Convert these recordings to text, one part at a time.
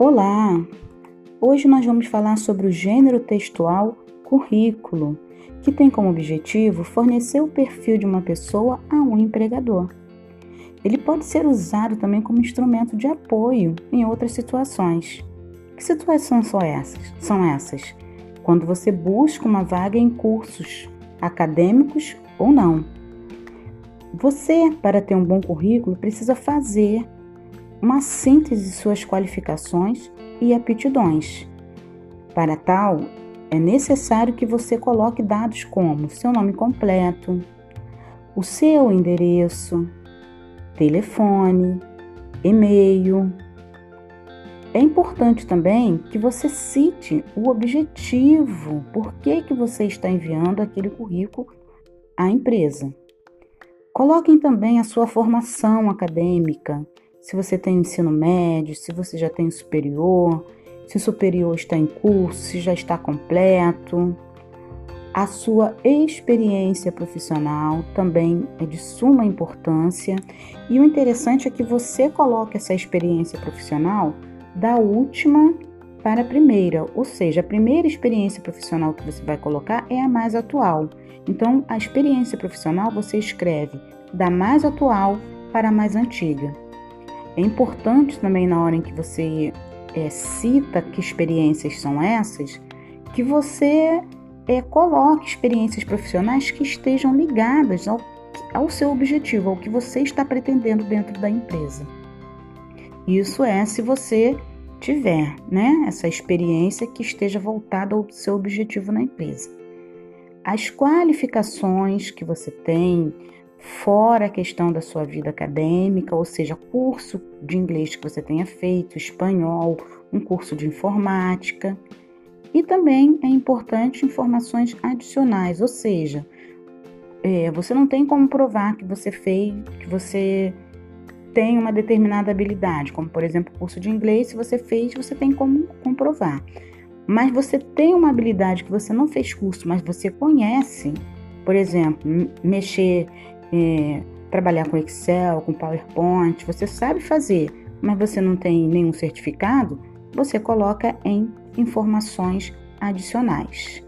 Olá! Hoje nós vamos falar sobre o gênero textual currículo, que tem como objetivo fornecer o perfil de uma pessoa a um empregador. Ele pode ser usado também como instrumento de apoio em outras situações. Que situações são essas? São essas quando você busca uma vaga em cursos acadêmicos ou não. Você, para ter um bom currículo, precisa fazer uma síntese de suas qualificações e aptidões. Para tal, é necessário que você coloque dados como seu nome completo, o seu endereço, telefone, e-mail. É importante também que você cite o objetivo, por que, que você está enviando aquele currículo à empresa. Coloquem também a sua formação acadêmica, se você tem ensino médio, se você já tem superior, se o superior está em curso, se já está completo. A sua experiência profissional também é de suma importância e o interessante é que você coloque essa experiência profissional da última para a primeira, ou seja, a primeira experiência profissional que você vai colocar é a mais atual. Então, a experiência profissional você escreve da mais atual para a mais antiga. É importante também na hora em que você é, cita que experiências são essas, que você é, coloque experiências profissionais que estejam ligadas ao, ao seu objetivo, ao que você está pretendendo dentro da empresa. Isso é se você tiver, né, essa experiência que esteja voltada ao seu objetivo na empresa. As qualificações que você tem, fora a questão da sua vida acadêmica, ou seja, curso de inglês que você tenha feito, espanhol, um curso de informática. E também é importante informações adicionais, ou seja, é, você não tem como provar que você fez, que você tem uma determinada habilidade, como por exemplo, curso de inglês, se você fez, você tem como comprovar. Mas você tem uma habilidade que você não fez curso, mas você conhece, por exemplo, mexer é, trabalhar com Excel, com PowerPoint, você sabe fazer, mas você não tem nenhum certificado, você coloca em informações adicionais.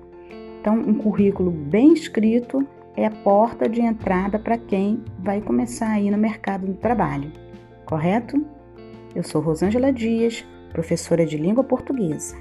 Então, um currículo bem escrito é a porta de entrada para quem vai começar aí no mercado do trabalho, correto? Eu sou Rosângela Dias, professora de língua portuguesa.